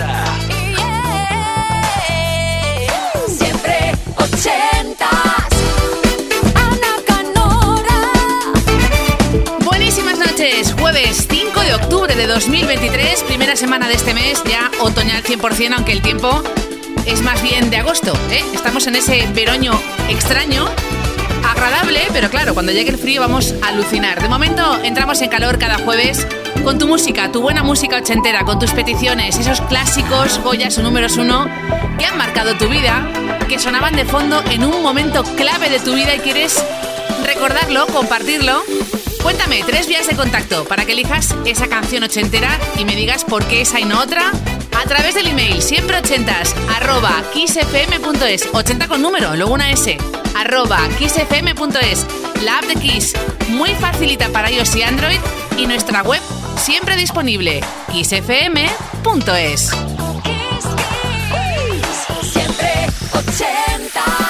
80. Siempre ochentas. Ana Canora. Buenísimas noches, jueves 5 de octubre de 2023, primera semana de este mes, ya otoñal 100%, aunque el tiempo es más bien de agosto. ¿eh? Estamos en ese veroño extraño, agradable, pero claro, cuando llegue el frío vamos a alucinar. De momento entramos en calor cada jueves con tu música, tu buena música ochentera, con tus peticiones, esos clásicos, joyas o números uno que han marcado tu vida, que sonaban de fondo en un momento clave de tu vida y quieres recordarlo, compartirlo. Cuéntame, tres vías de contacto para que elijas esa canción ochentera y me digas por qué esa y no otra a través del email siempre ochentas arroba kissfm.es 80 con número, luego una S. Arroba kissfm.es la app de Kiss muy facilita para iOS y Android y nuestra web siempre disponible kissfm.es Siempre 80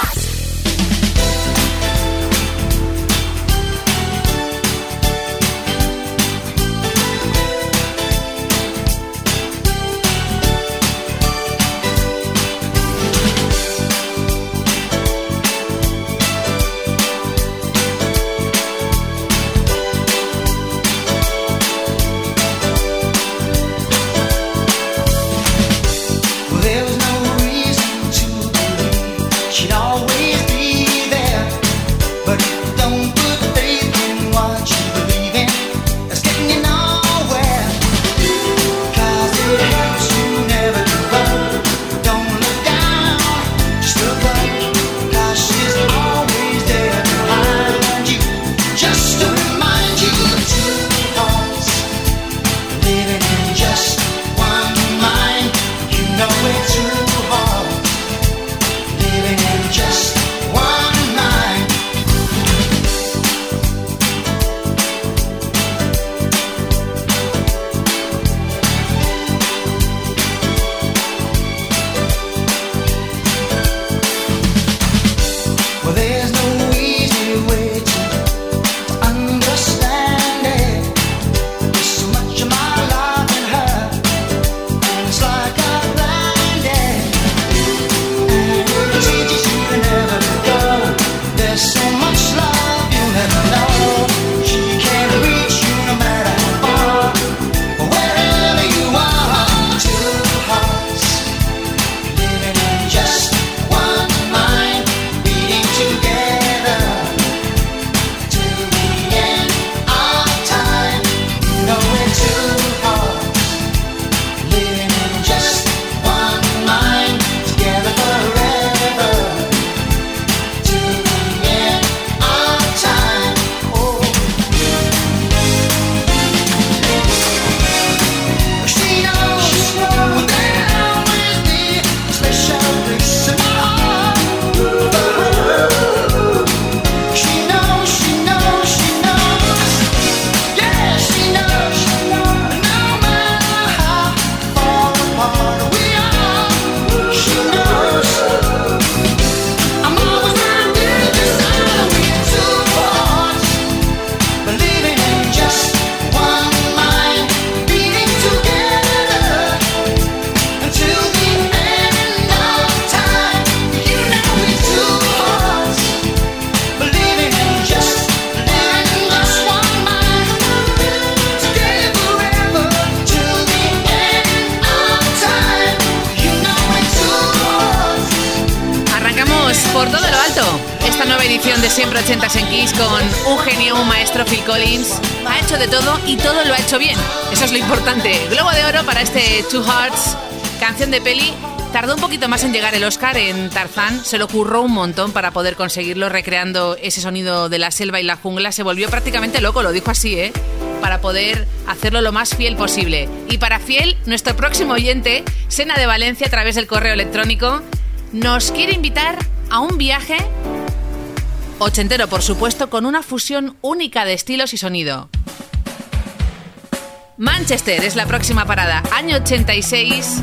es lo importante. Globo de oro para este Two Hearts, canción de peli. Tardó un poquito más en llegar el Oscar en Tarzán, se lo curró un montón para poder conseguirlo, recreando ese sonido de la selva y la jungla. Se volvió prácticamente loco, lo dijo así, ¿eh? Para poder hacerlo lo más fiel posible. Y para fiel, nuestro próximo oyente, Sena de Valencia, a través del correo electrónico, nos quiere invitar a un viaje ochentero, por supuesto, con una fusión única de estilos y sonido. Manchester es la próxima parada, año 86,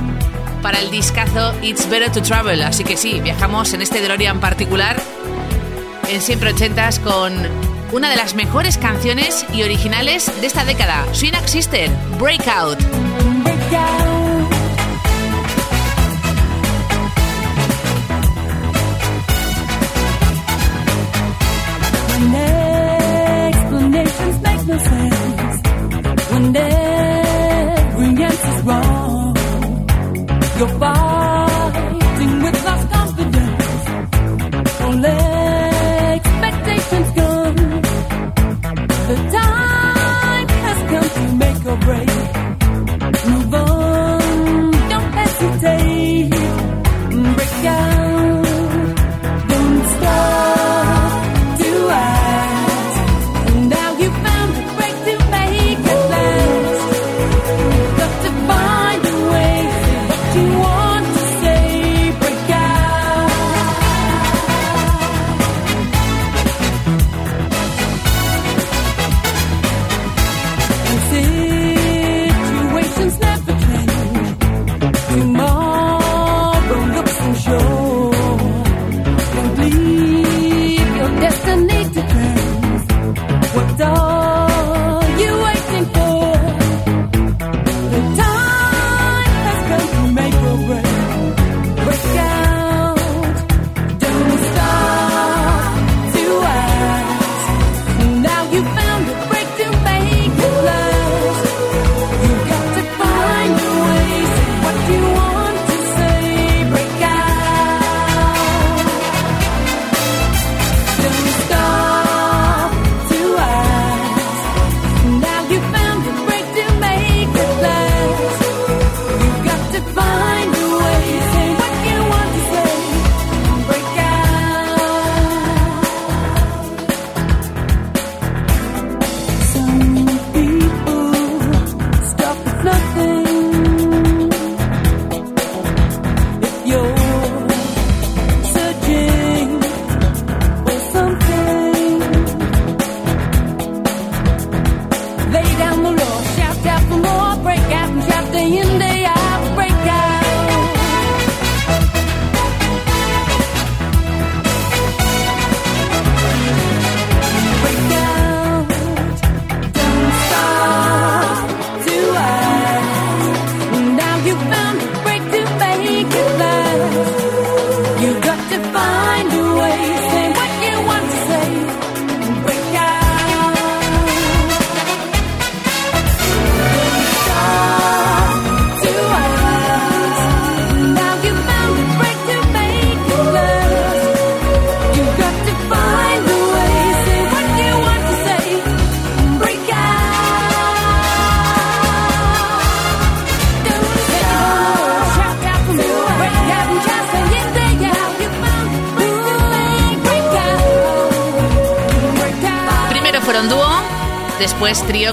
para el discazo It's Better to Travel. Así que sí, viajamos en este DeLorean particular, en siempre ochentas, con una de las mejores canciones y originales de esta década, Swing Sister, Breakout.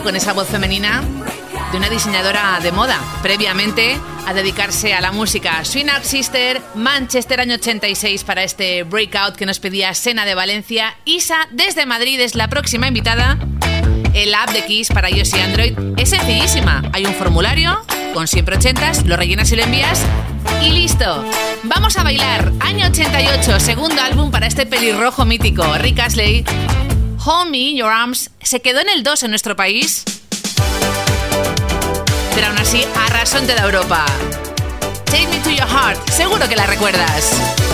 Con esa voz femenina de una diseñadora de moda, previamente a dedicarse a la música. Swing Out Sister, Manchester año 86 para este breakout que nos pedía Sena de Valencia. Isa desde Madrid es la próxima invitada. El app de Kiss para iOS y Android es sencillísima. Hay un formulario con siempre ochentas, lo rellenas y lo envías y listo. Vamos a bailar. Año 88, segundo álbum para este pelirrojo mítico, Rick Astley. Hold Me in Your Arms se quedó en el 2 en nuestro país, pero aún así a arrasó en toda Europa. Take Me to Your Heart, seguro que la recuerdas.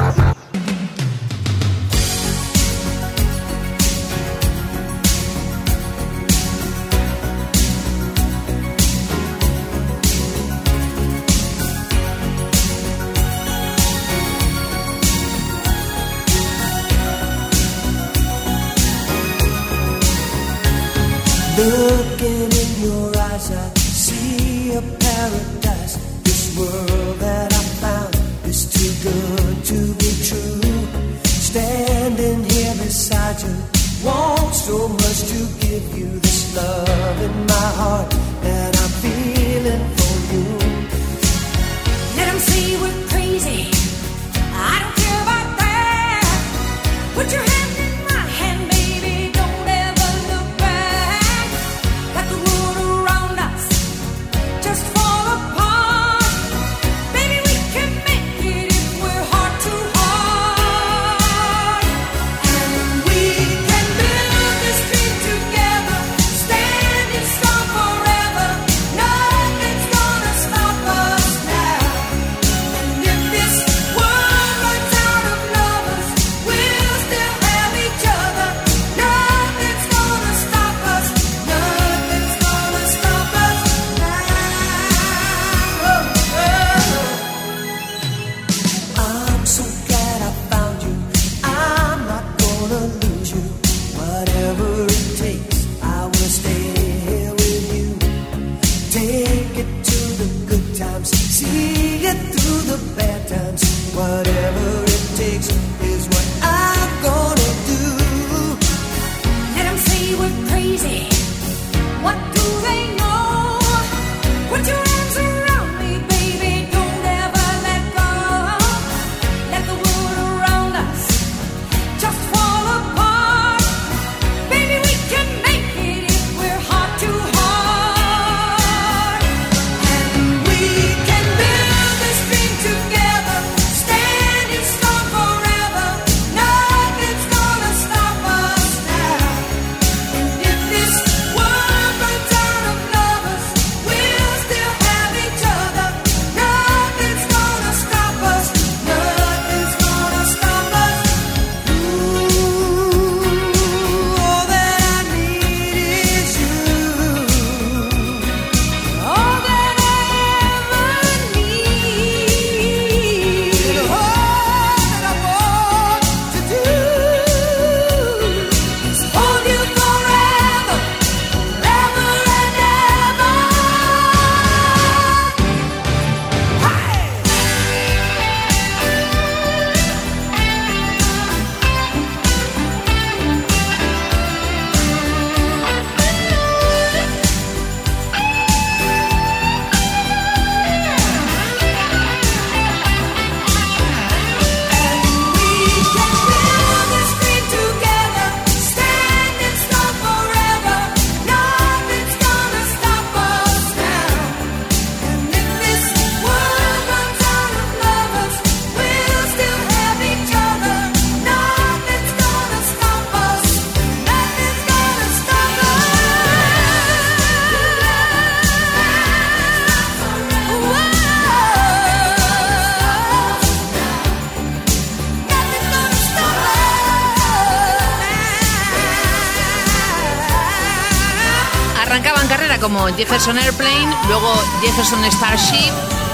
Jefferson Airplane, luego Jefferson Starship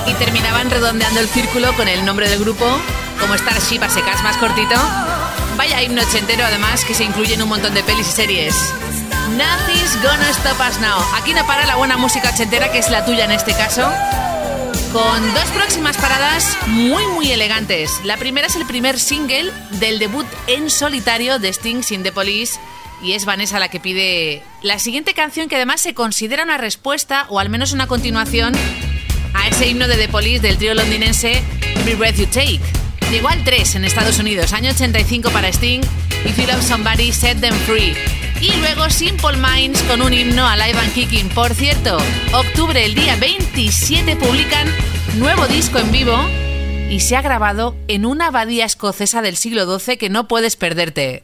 y terminaban redondeando el círculo con el nombre del grupo como Starship a secas más cortito. Vaya himno ochentero además que se incluye en un montón de pelis y series. Nothing's gonna stop us now. Aquí no para la buena música ochentera que es la tuya en este caso. Con dos próximas paradas muy muy elegantes. La primera es el primer single del debut en solitario de Sting sin The Police y es Vanessa la que pide la siguiente canción que además se considera una respuesta o al menos una continuación a ese himno de The Police del trío londinense Every Breath You Take. Llegó al 3 en Estados Unidos, año 85 para Sting If You Love Somebody, Set Them Free. Y luego Simple Minds con un himno a Live and Kicking. Por cierto, octubre, el día 27, publican nuevo disco en vivo y se ha grabado en una abadía escocesa del siglo XII que no puedes perderte.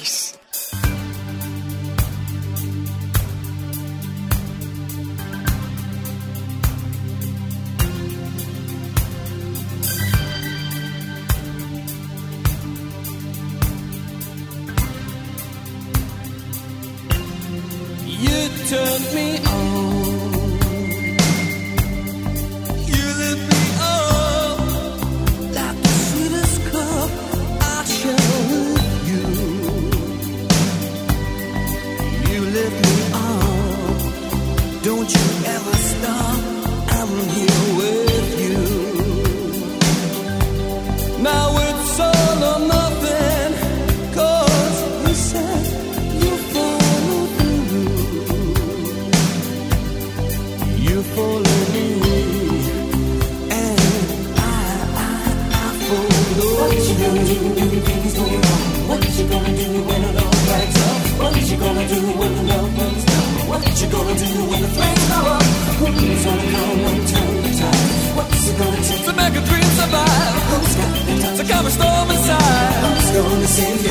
me. Don't you ever What's it gonna take to make a dream survive? Who's got the touch? To calm a storm inside. Who's gonna save you?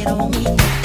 it on me.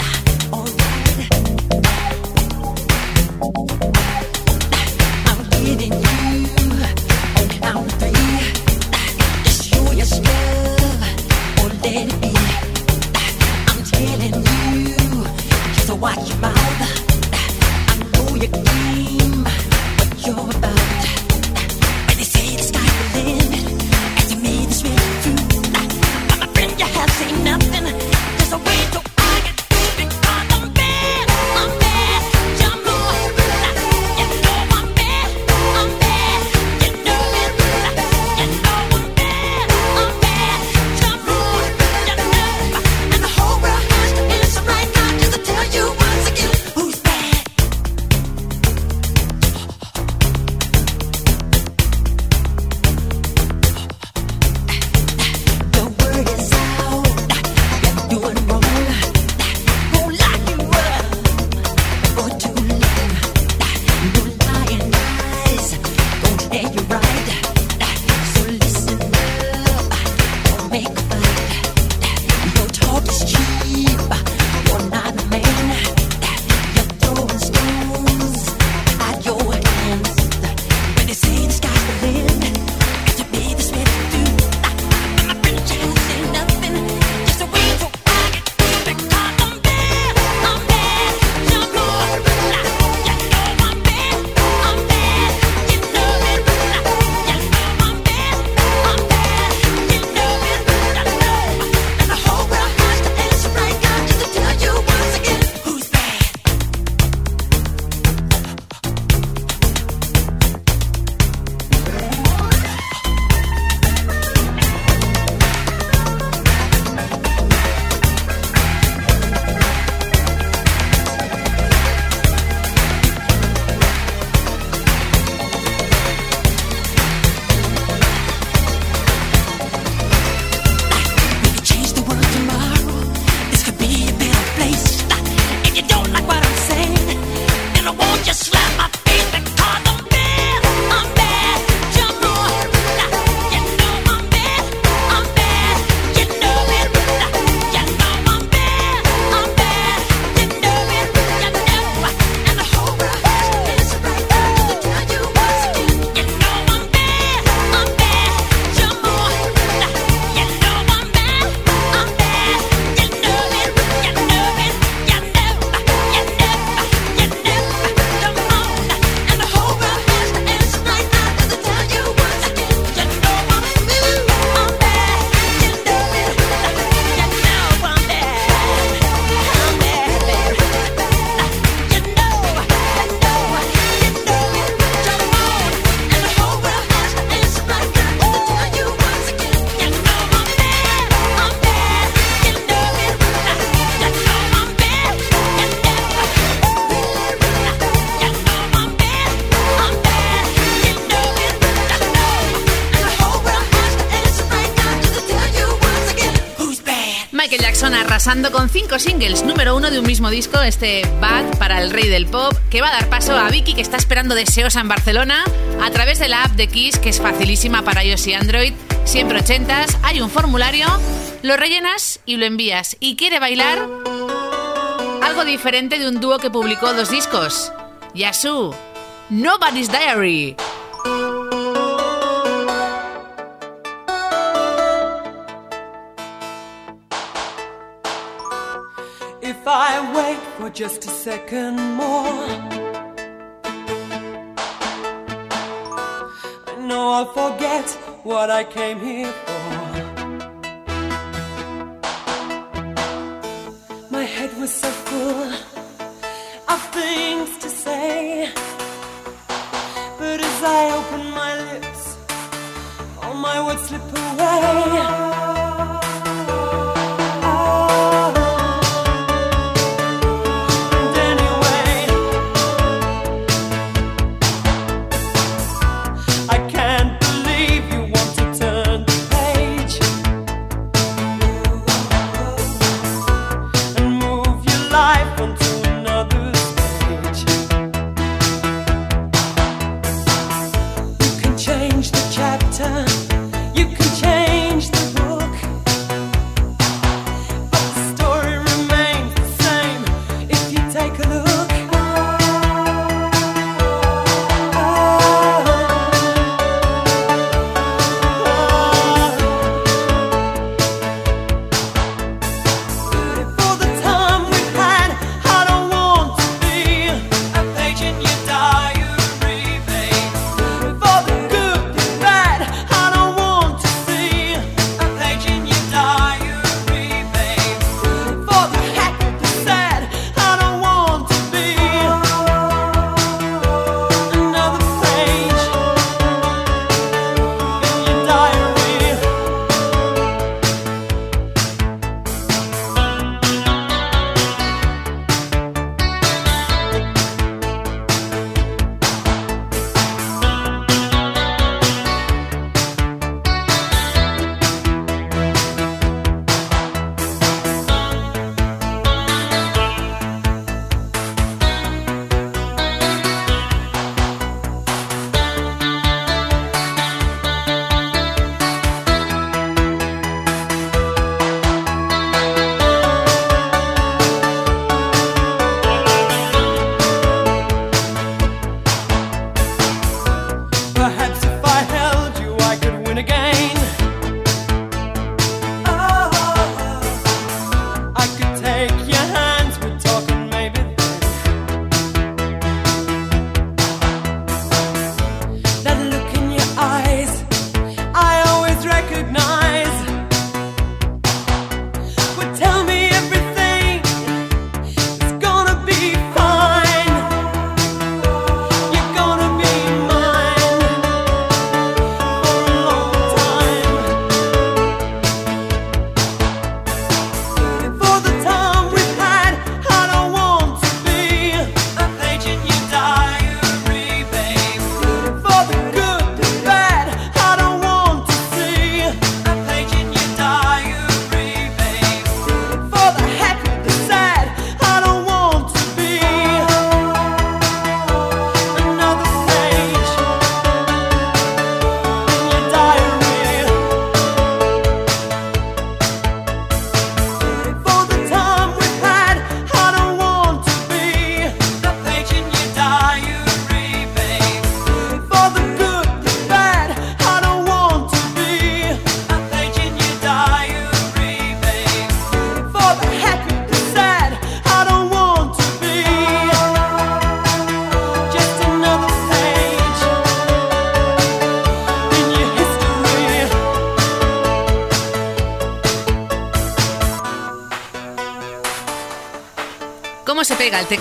arrasando con cinco singles, número uno de un mismo disco, este Bad para el rey del pop, que va a dar paso a Vicky, que está esperando deseosa en Barcelona, a través de la app de Kiss, que es facilísima para iOS y Android, siempre ochentas, hay un formulario, lo rellenas y lo envías. Y quiere bailar algo diferente de un dúo que publicó dos discos, Yasu, Nobody's Diary. for just a second more. I know I'll forget what I came here for. My head was so full of things to say, but as I opened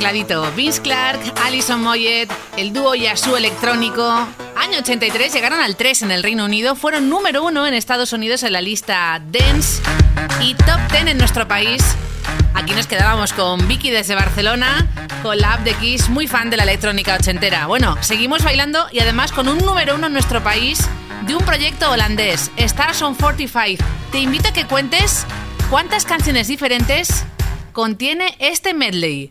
tecladito Vince Clark, Alison Moyet, el dúo Yasu electrónico. Año 83 llegaron al 3 en el Reino Unido, fueron número 1 en Estados Unidos en la lista Dance y top 10 en nuestro país. Aquí nos quedábamos con Vicky desde Barcelona, con la app de Kiss, muy fan de la electrónica ochentera. Bueno, seguimos bailando y además con un número 1 en nuestro país de un proyecto holandés, Stars on 45. Te invito a que cuentes cuántas canciones diferentes contiene este medley.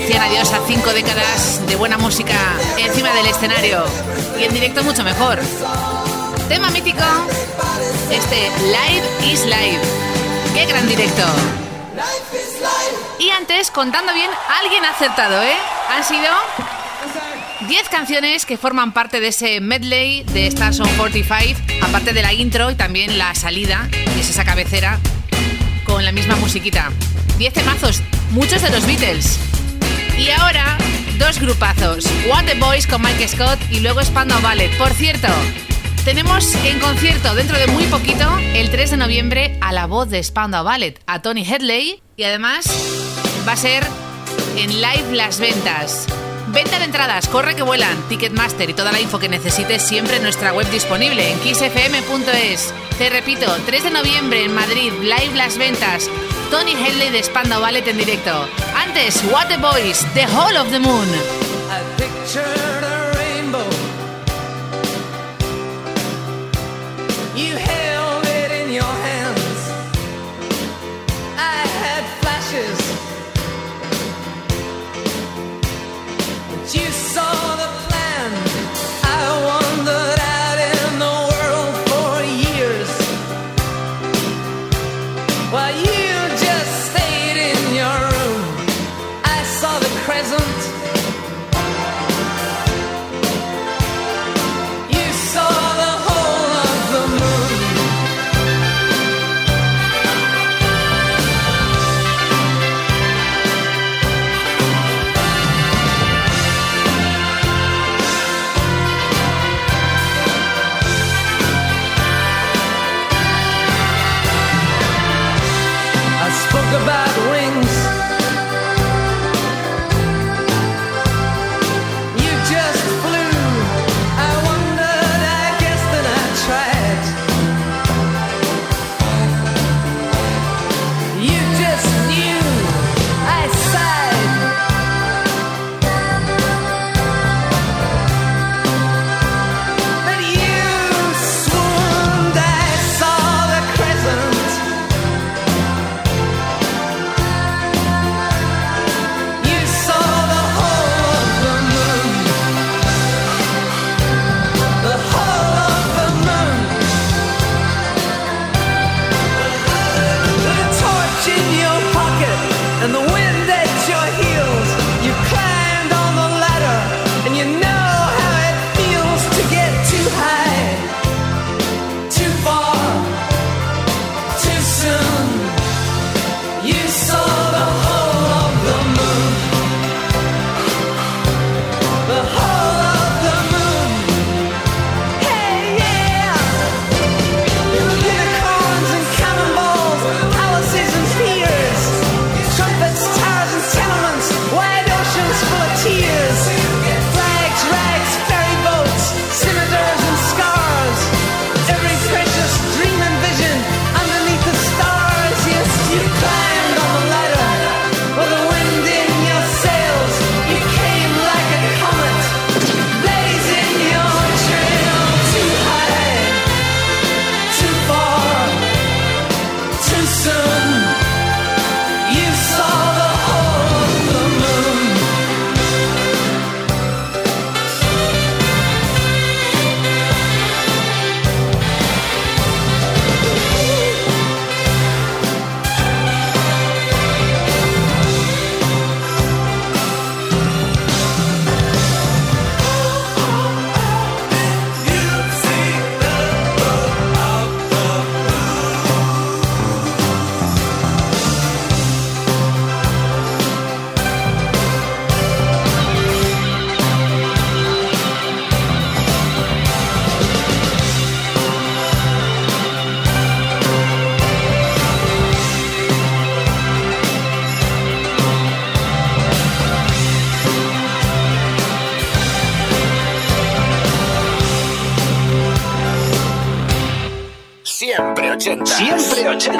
Decían adiós a cinco décadas de buena música encima del escenario y en directo mucho mejor. Tema mítico, este Live is Live. ¡Qué gran directo! Y antes, contando bien, alguien ha acertado, ¿eh? Han sido 10 canciones que forman parte de ese medley de Stars on 45, aparte de la intro y también la salida, que es esa cabecera, con la misma musiquita. 10 temazos, muchos de los Beatles. Y ahora, dos grupazos, What the Boys con Mike Scott y luego Spandau Ballet. Por cierto, tenemos en concierto dentro de muy poquito, el 3 de noviembre, a la voz de Spandau Ballet, a Tony Headley, y además va a ser en live las ventas. Venta de entradas, corre que vuelan, Ticketmaster y toda la info que necesites siempre en nuestra web disponible en kissfm.es. Te repito, 3 de noviembre en Madrid, live las ventas. Tony Henley de Spandau Ballet en directo. Antes, What the Boys, The Hall of the Moon.